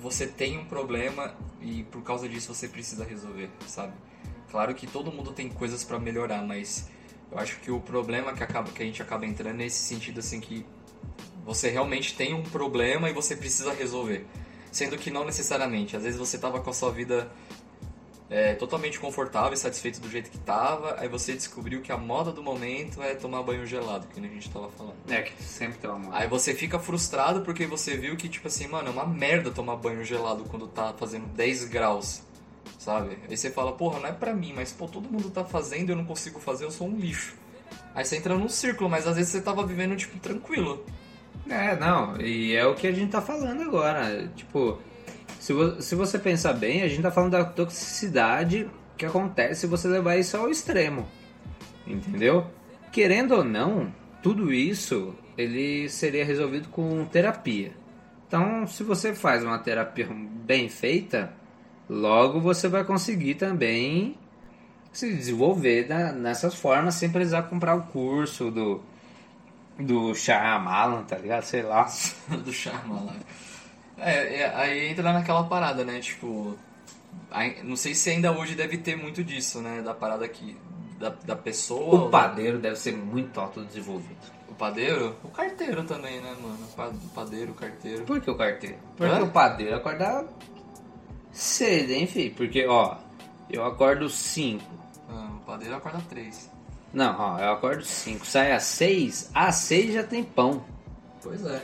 B: você tem um problema e por causa disso você precisa resolver, sabe? Claro que todo mundo tem coisas para melhorar, mas eu acho que o problema que acaba que a gente acaba entrando é nesse sentido assim que você realmente tem um problema e você precisa resolver, sendo que não necessariamente. Às vezes você tava com a sua vida é, totalmente confortável e satisfeito do jeito que tava, aí você descobriu que a moda do momento é tomar banho gelado, que a gente tava falando.
A: É, que sempre moda.
B: Aí você fica frustrado porque você viu que, tipo assim, mano, é uma merda tomar banho gelado quando tá fazendo 10 graus, sabe? Aí você fala, porra, não é pra mim, mas pô, todo mundo tá fazendo e eu não consigo fazer, eu sou um lixo. Aí você entra num círculo, mas às vezes você tava vivendo, tipo, tranquilo.
A: É, não, e é o que a gente tá falando agora. Tipo, se, vo se você pensar bem, a gente tá falando da toxicidade que acontece se você levar isso ao extremo. Entendeu? Querendo ou não, tudo isso ele seria resolvido com terapia. Então, se você faz uma terapia bem feita, logo você vai conseguir também se desenvolver nessas formas sem precisar comprar o curso do do Shyamalan, tá ligado? Sei lá.
B: do Shyamalan. É, é, aí entra naquela parada, né? Tipo, não sei se ainda hoje deve ter muito disso, né? Da parada aqui, da, da pessoa.
A: O padeiro deve ser muito autodesenvolvido.
B: O padeiro? O carteiro também, né, mano? O padeiro, o carteiro.
A: Por que o carteiro? Porque Hã? o padeiro acorda cedo, hein, filho? Porque, ó, eu acordo 5.
B: Ah, o padeiro acorda 3.
A: Não, ó, eu acordo 5, sai às 6, às 6 já tem pão.
B: Pois é.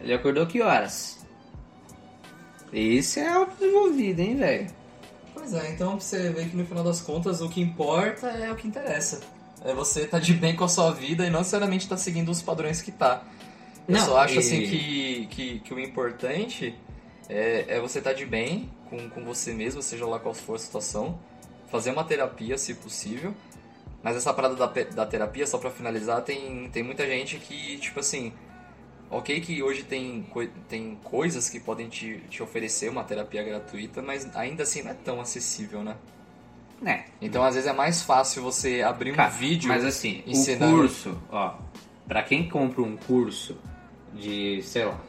A: Ele acordou que horas? Esse é autodesenvolvido, hein, velho?
B: Pois é, então pra você ver que no final das contas o que importa é o que interessa. É você tá de bem com a sua vida e não necessariamente tá seguindo os padrões que tá. Eu
A: Não,
B: só acho
A: e-
B: assim que, que, que o importante é, é você estar tá de bem com, com você mesmo, seja lá qual for a situação. Fazer uma terapia, se possível. Mas essa parada da, da terapia, só pra finalizar, tem, tem muita gente que, tipo assim, ok que hoje tem, tem coisas que podem te, te oferecer uma terapia gratuita, mas ainda assim não é tão acessível, né?
A: É.
B: Então às vezes é mais fácil você abrir um
A: Cara,
B: vídeo.
A: Mas assim,
B: ensinando-
A: o curso, ó, pra quem compra um curso de, sei lá,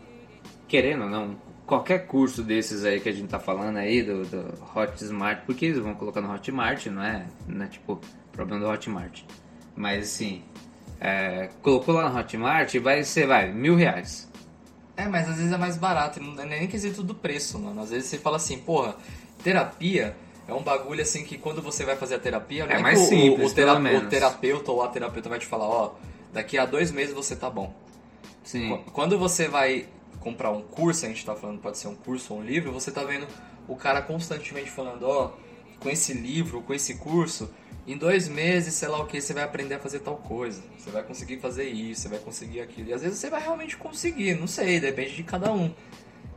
A: querendo ou não, qualquer curso desses aí que a gente tá falando aí, do, do Hotmart, porque eles vão colocar no Hotmart, não é, não é tipo problema do Hotmart. Mas assim, é, colocou lá no Hotmart, vai ser, vai, mil reais.
B: É, mas às vezes é mais barato, e não é nem quesito do preço, mano. Às vezes você fala assim, porra, terapia é um bagulho assim que quando você vai fazer a terapia, não
A: É
B: é,
A: mais
B: que o-
A: simples,
B: o, tera-
A: pelo menos.
B: o terapeuta ou a terapeuta vai te falar, ó, daqui a dois meses você tá bom.
A: Sim.
B: Qu- Quando você vai comprar um curso, a gente tá falando, pode ser um curso ou um livro, você tá vendo o cara constantemente falando, ó, com esse livro, com esse curso, em dois meses, sei lá o que, você vai aprender a fazer tal coisa. Você vai conseguir fazer isso, você vai conseguir aquilo. E às vezes você vai realmente conseguir, não sei, depende de cada um.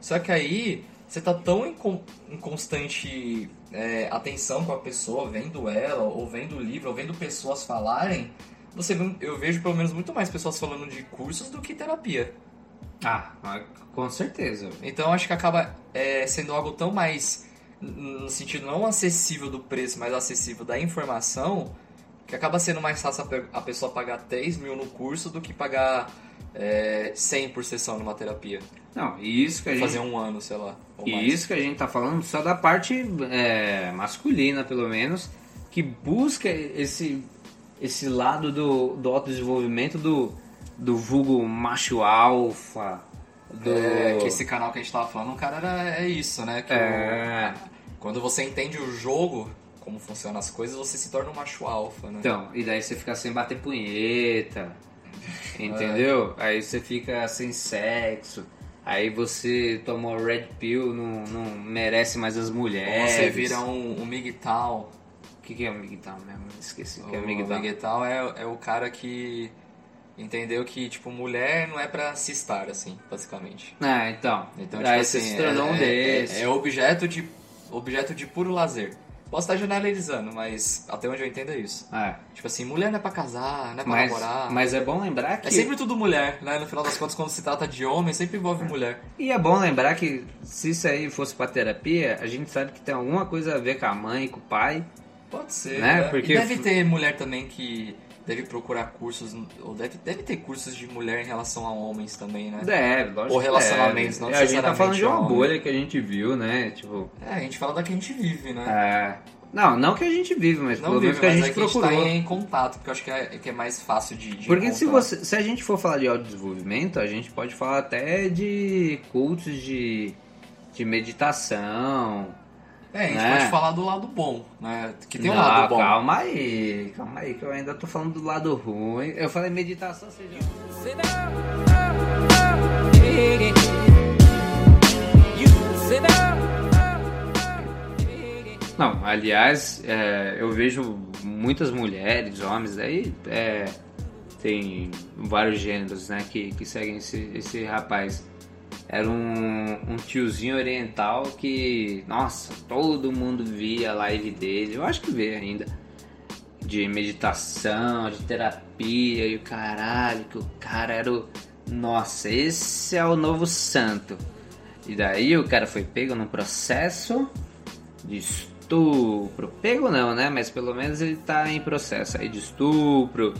B: Só que aí, você tá tão em, em constante é, atenção com a pessoa, vendo ela, ou vendo o livro, ou vendo pessoas falarem, você eu vejo pelo menos muito mais pessoas falando de cursos do que terapia.
A: Ah, com certeza.
B: Então acho que acaba é, sendo algo tão mais no sentido não acessível do preço, mas acessível da informação, que acaba sendo mais fácil a pe- a pessoa pagar 3 mil no curso do que pagar é, 100 por sessão numa terapia.
A: Não, e isso que a gente
B: Fazer um ano, sei lá.
A: E
B: mais.
A: isso que a gente tá falando só da parte é, masculina, pelo menos, que busca esse, esse lado do, do autodesenvolvimento do, do vulgo macho alfa. Do...
B: É, que esse canal que a gente tava falando, o cara era, é isso, né? Que
A: É.
B: o- quando você entende o jogo, como funcionam as coisas, você se torna um macho alfa, né?
A: Então, e daí você fica sem bater punheta, entendeu? Aí você fica sem sexo. Aí você tomou red pill, não, não merece mais as
B: Ou
A: mulheres.
B: você vira um, um MGTOW.
A: O que, que é o MGTOW mesmo? Esqueci o que é o
B: é, é o cara que entendeu que, tipo, mulher não é pra se estar, assim, basicamente.
A: Ah, então.
B: Então,
A: aí
B: tipo
A: você
B: assim,
A: se tornou
B: é,
A: um
B: é-
A: desses.
B: É, é objeto, de, objeto de puro lazer. Posso estar generalizando, mas até onde eu entendo é isso.
A: É.
B: Tipo assim, mulher não é pra casar, não é pra
A: Mas,
B: namorar.
A: mas é bom lembrar que.
B: É sempre tudo mulher, né? No final das contas, quando se trata de homem, sempre envolve mulher.
A: E é bom lembrar que se isso aí fosse pra terapia, a gente sabe que tem alguma coisa a ver com a mãe, com o pai.
B: Pode ser,
A: Né?
B: né?
A: Porque-
B: E deve ter mulher também que deve procurar cursos, ou deve, deve ter cursos de mulher em relação a homens também, né?
A: É, lógico.
B: Ou relacionamentos,
A: é.
B: não
A: É, A gente tá falando de uma
B: homem.
A: bolha que a gente viu, né? Tipo.
B: É, a gente fala da que a gente vive, né?
A: É. Não, não que a gente vive, mas
B: Não
A: pelo menos
B: vive,
A: que a gente
B: é que a gente tá em contato, porque eu acho que é, que é mais fácil de, de
A: Porque se, você, se a gente for falar de autodesenvolvimento, a gente pode falar até de cultos de, de meditação.
B: É, a gente
A: né?
B: pode falar do lado bom, né? Que tem um
A: Não,
B: lado bom.
A: calma aí, calma aí, que eu ainda tô falando do lado ruim. Eu falei meditação, seja. Não, aliás, é, eu vejo muitas mulheres, homens aí, é, tem vários gêneros, né, que, que seguem esse, esse rapaz. Era um, um tiozinho oriental que, nossa, todo mundo via a live dele, eu acho que vê ainda, de meditação, de terapia e o caralho, que o cara era o. Nossa, esse é o novo santo. E daí o cara foi pego num processo de estupro. Pego não, né? Mas pelo menos ele tá em processo aí de estupro,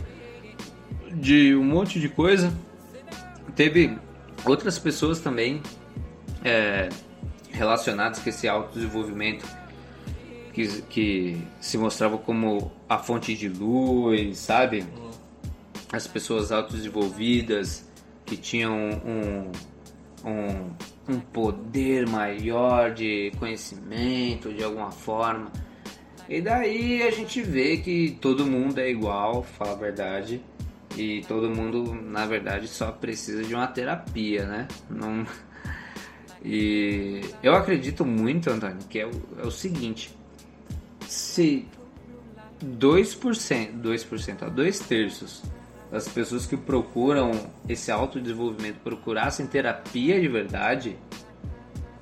A: de um monte de coisa. Teve outras pessoas também é, relacionadas com esse autodesenvolvimento que, que se mostravam como a fonte de luz, sabe? As pessoas autodesenvolvidas que tinham um, um, um poder maior de conhecimento de alguma forma. E daí a gente vê que todo mundo é igual, fala a verdade. E todo mundo, na verdade, só precisa de uma terapia, né? Não... E eu acredito muito, Antônio, que é o, é o seguinte: se 2%, 2%, 2 terços das pessoas que procuram esse autodesenvolvimento procurassem terapia de verdade,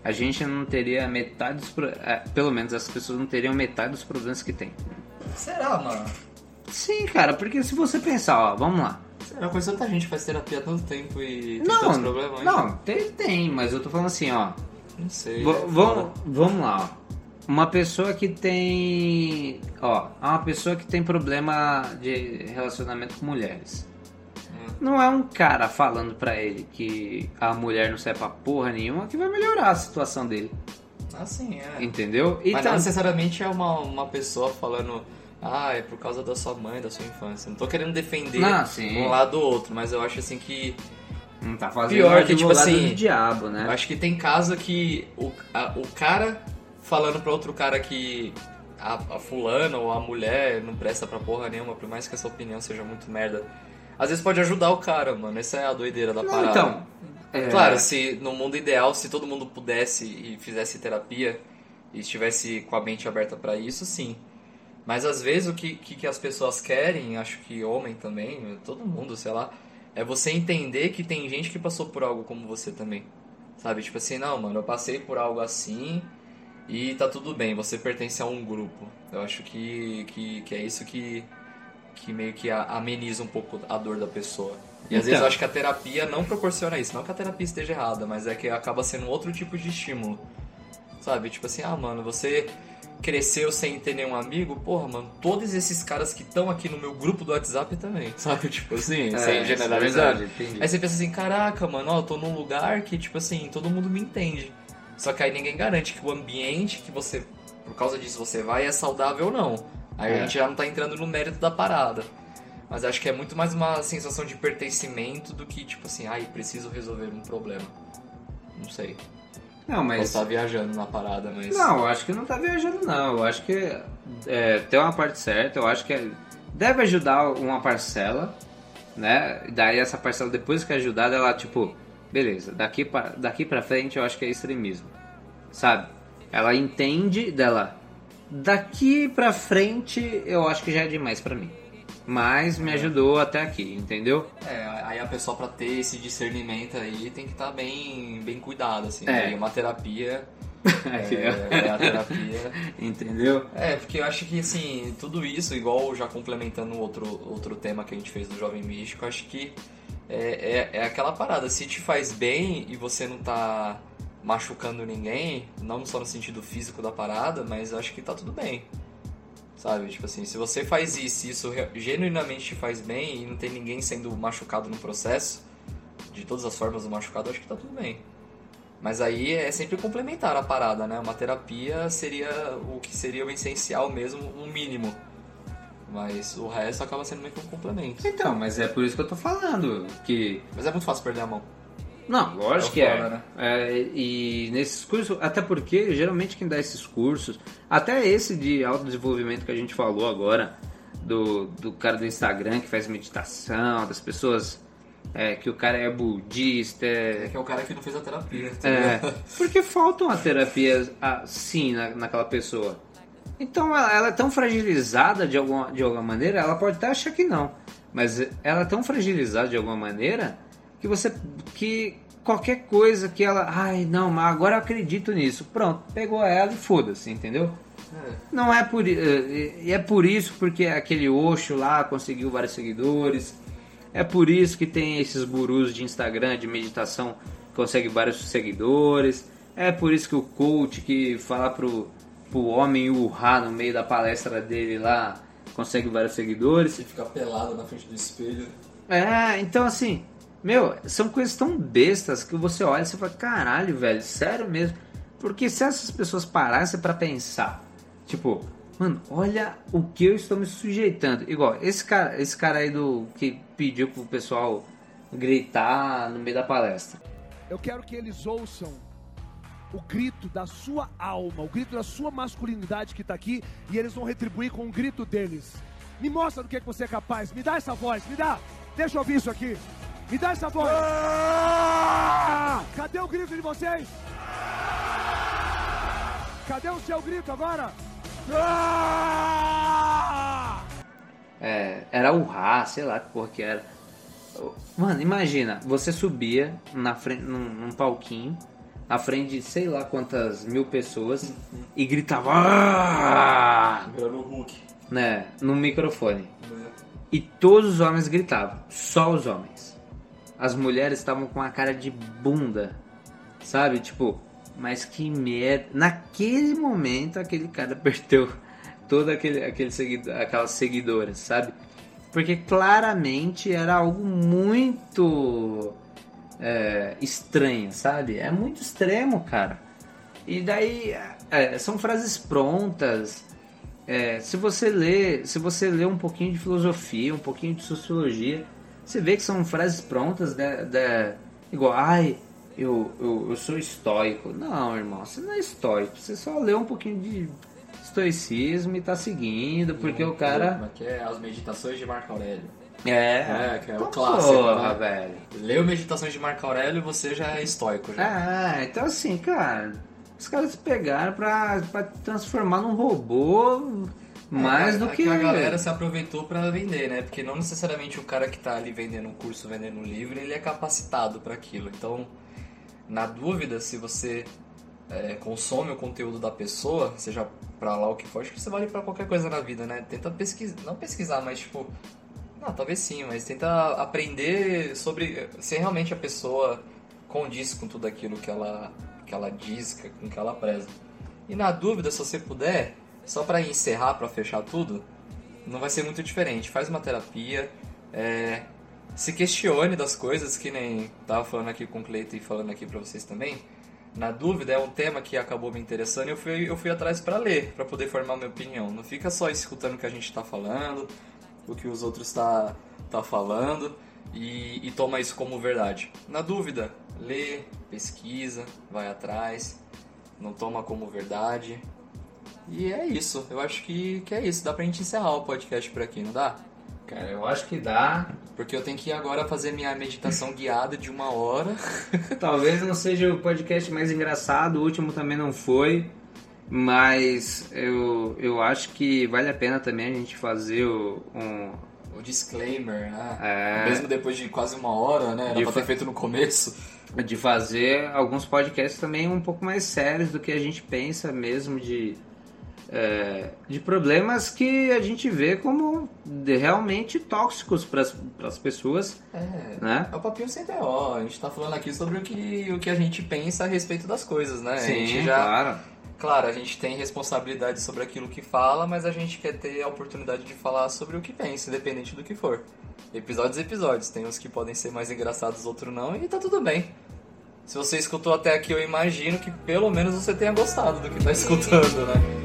A: a gente não teria metade dos é, pelo menos as pessoas não teriam metade dos problemas que tem.
B: Será, mano?
A: Sim, cara, porque se você pensar, ó, vamos lá.
B: Será? Conheço tanta gente que faz terapia há tanto tempo e tem
A: Não,
B: tantos problemas ainda.
A: não, tem, tem, mas eu tô falando assim, ó.
B: Não sei.
A: V-
B: é
A: vamos, vamos lá, ó. Uma pessoa que tem. Ó, uma pessoa que tem problema de relacionamento com mulheres.
B: Hum.
A: Não é um cara falando pra ele que a mulher não serve pra porra nenhuma que vai melhorar a situação dele.
B: Ah, sim, é.
A: Entendeu?
B: Mas
A: Então,
B: não necessariamente é uma, uma pessoa falando, ah, é por causa da sua mãe, da sua infância. Não tô querendo defender
A: Não,
B: um lado ou outro, mas eu acho assim que.
A: não tá fazendo
B: Pior que, tipo assim,
A: do diabo,
B: Eu
A: né?
B: acho que tem caso que o, a- o cara falando pra outro cara que a, a fulana ou a mulher não presta pra porra nenhuma, por mais que essa opinião seja muito merda. Às vezes pode ajudar o cara, mano. Essa é a doideira da
A: Não,
B: parada.
A: então. é,
B: Claro, se no mundo ideal, se todo mundo pudesse e fizesse terapia e estivesse com a mente aberta pra isso, sim. Mas às vezes o que, que, que as pessoas querem, acho que homem também, todo mundo, sei lá, é você entender que tem gente que passou por algo como você também. Sabe? Tipo assim, não, mano, eu passei por algo assim e tá tudo bem, você pertence a um grupo. Eu acho que, que, que é isso que, que meio que ameniza um pouco a dor da pessoa. E às
A: Então.
B: vezes eu acho que a terapia não proporciona isso. Não que a terapia esteja errada, mas é que acaba sendo outro tipo de estímulo. Sabe? Tipo assim, ah, mano, você cresceu sem ter nenhum amigo, porra, mano, todos esses caras que estão aqui no meu grupo do WhatsApp também. Sabe? Tipo assim,
A: É,
B: sem
A: é
B: generalizar.
A: verdade, entendi.
B: Aí você pensa assim, caraca, mano, ó, eu tô num lugar que, tipo assim, todo mundo me entende. Só que aí ninguém garante que o ambiente que você, por causa disso, você vai é saudável ou não. Aí
A: É.
B: a gente já não tá entrando no mérito da parada. Mas acho que é muito mais uma sensação de pertencimento do que, tipo assim, ai, preciso resolver um problema. Não sei.
A: Não, mas.
B: estar viajando na parada, mas.
A: Não, eu acho que não tá viajando, não. Eu acho que é, tem uma parte certa, eu acho que é- deve ajudar uma parcela, né? Daí essa parcela, depois que é ajudada, ela, tipo, beleza, daqui pra, daqui pra frente eu acho que é extremismo, sabe? Ela entende dela. Daqui pra frente eu acho que já é demais pra mim. Mas me ajudou até aqui, entendeu?
B: É, aí a pessoa pra ter esse discernimento aí tem que estar bem, bem cuidado, assim.
A: É.
B: né? Uma terapia. É, é a terapia.
A: Entendeu?
B: É, porque eu acho que, assim, tudo isso, igual já complementando outro, outro tema que a gente fez do Jovem Místico, acho que é, é, é aquela parada, se te faz bem e você não tá machucando ninguém, não só no sentido físico da parada, mas eu acho que tá tudo bem. Sabe? Tipo assim, se você faz isso e isso genuinamente te faz bem e não tem ninguém sendo machucado no processo, de todas as formas do machucado, acho que tá tudo bem. Mas aí é sempre complementar a parada, né? Uma terapia seria o que seria o essencial mesmo, o mínimo. Mas o resto acaba sendo meio que um complemento.
A: Então, mas é por isso que eu tô falando. Que
B: Mas é muito fácil perder a mão.
A: Não, lógico
B: É
A: que
B: o
A: é.
B: foda, né?
A: É, E nesses cursos, até porque geralmente quem dá esses cursos, até esse de autodesenvolvimento que a gente falou agora, do, do cara do Instagram que faz meditação, das pessoas é, que o cara é budista,
B: É
A: é,
B: que é o cara que não fez a terapia. tá
A: é, porque falta uma terapia assim na, naquela pessoa. Então ela, ela é tão fragilizada de alguma, de alguma maneira, ela pode até achar que não, mas ela é tão fragilizada de alguma maneira que você que qualquer coisa que ela, ai não, mas agora eu acredito nisso, pronto, pegou ela e foda-se, entendeu?
B: É.
A: Não é por eh, e é por isso porque aquele Osho lá conseguiu vários seguidores. É por isso que tem esses gurus de Instagram de meditação que conseguem vários seguidores. É por isso que o coach que fala pro, pro homem urrar no meio da palestra dele lá consegue vários seguidores.
B: Você fica pelado na frente do espelho.
A: É, então assim, meu, são coisas tão bestas que você olha e você fala, caralho, velho, sério mesmo. Porque se essas pessoas parassem pra pensar, tipo, mano, olha o que eu estou me sujeitando. Igual, esse cara, esse cara aí do que pediu pro pessoal gritar no meio da palestra.
D: Eu quero que eles ouçam o grito da sua alma, o grito da sua masculinidade que está aqui, e eles vão retribuir com o grito deles. Me mostra do que, é que você é capaz, me dá essa voz, me dá, deixa eu ouvir isso aqui, me dá essa voz. Cadê o grito de vocês? Cadê o seu grito agora?
A: É, era o Rá, sei lá que porra que era. Mano, imagina, você subia na frente, num, num palquinho, na frente de sei lá quantas mil pessoas e gritava "Ah!",
B: Virando o Hulk.
A: né, no microfone. E todos os homens gritavam, só os homens. As mulheres estavam com a cara de bunda, sabe? Tipo, mas que merda. Naquele momento, aquele cara perdeu toda aquele, aquele seguido, aquelas seguidoras, sabe? Porque claramente era algo muito é, estranho, sabe? É muito extremo, cara. E daí é, são frases prontas. É, se você lê, se você lê um pouquinho de filosofia, um pouquinho de sociologia, você vê que são frases prontas da, da igual, ai, eu, eu, eu sou estoico. Não, irmão, você não é estoico. Você só leu um pouquinho de estoicismo e tá seguindo, porque o cara.
B: Como é que é? As meditações de Marco Aurélio.
A: É,
B: É, que é o
A: Então,
B: clássico,
A: Porra,
B: né?
A: velho.
B: Leu Meditações de Marco Aurélio e você já é estoico. Já.
A: Ah, então assim, cara, os caras pegaram pra, pra transformar num robô mais
B: É,
A: do que.
B: a galera se aproveitou pra vender, né? Porque não necessariamente o cara que tá ali vendendo um curso, vendendo um livro, ele é capacitado pra aquilo. Então, na dúvida, se você é, consome o conteúdo da pessoa, seja pra lá o que for, acho que isso vale pra qualquer coisa na vida, né? Tenta pesquisar, não pesquisar, mas tipo, não, talvez sim, mas tenta aprender sobre se realmente a pessoa condiz com tudo aquilo que ela, que ela diz, com que ela preza. E na dúvida, se você puder, só pra encerrar, pra fechar tudo, não vai ser muito diferente. Faz uma terapia, é, se questione das coisas, que nem tava falando aqui com o Cleiton e falando aqui pra vocês também. Na dúvida, é um tema que acabou me interessando e eu fui, eu fui atrás pra ler, pra poder formar minha opinião. Não fica só escutando o que a gente tá falando, o que os outros tá, tá falando e, e toma isso como verdade. Na dúvida, lê, pesquisa, vai atrás, não toma como verdade. E é isso, eu acho que, que é isso. Dá pra gente encerrar o podcast por aqui, não dá?
A: Cara, eu acho que dá.
B: Porque eu tenho que ir agora fazer minha meditação guiada de uma hora.
A: Talvez não seja o podcast mais engraçado, o último também não foi. Mas eu, eu acho que vale a pena também a gente fazer o, um.
B: O disclaimer, né?
A: É.
B: Mesmo depois de quase uma hora, né? Era
A: De
B: pra ter feito no começo.
A: de fazer alguns podcasts também um pouco mais sérios do que a gente pensa mesmo de. É, de problemas que a gente vê como de- realmente tóxicos para as pessoas,
B: É.
A: né?
B: É o papinho sem ó. A gente tá falando aqui sobre o que, o que a gente pensa a respeito das coisas, né? a gente já,
A: claro.
B: Claro, a gente tem responsabilidade sobre aquilo que fala, mas a gente quer ter a oportunidade de falar sobre o que pensa, independente do que for. Episódios e episódios. Tem uns que podem ser mais engraçados, outros não, e tá tudo bem. Se você escutou até aqui, eu imagino que pelo menos você tenha gostado do que tá escutando, né?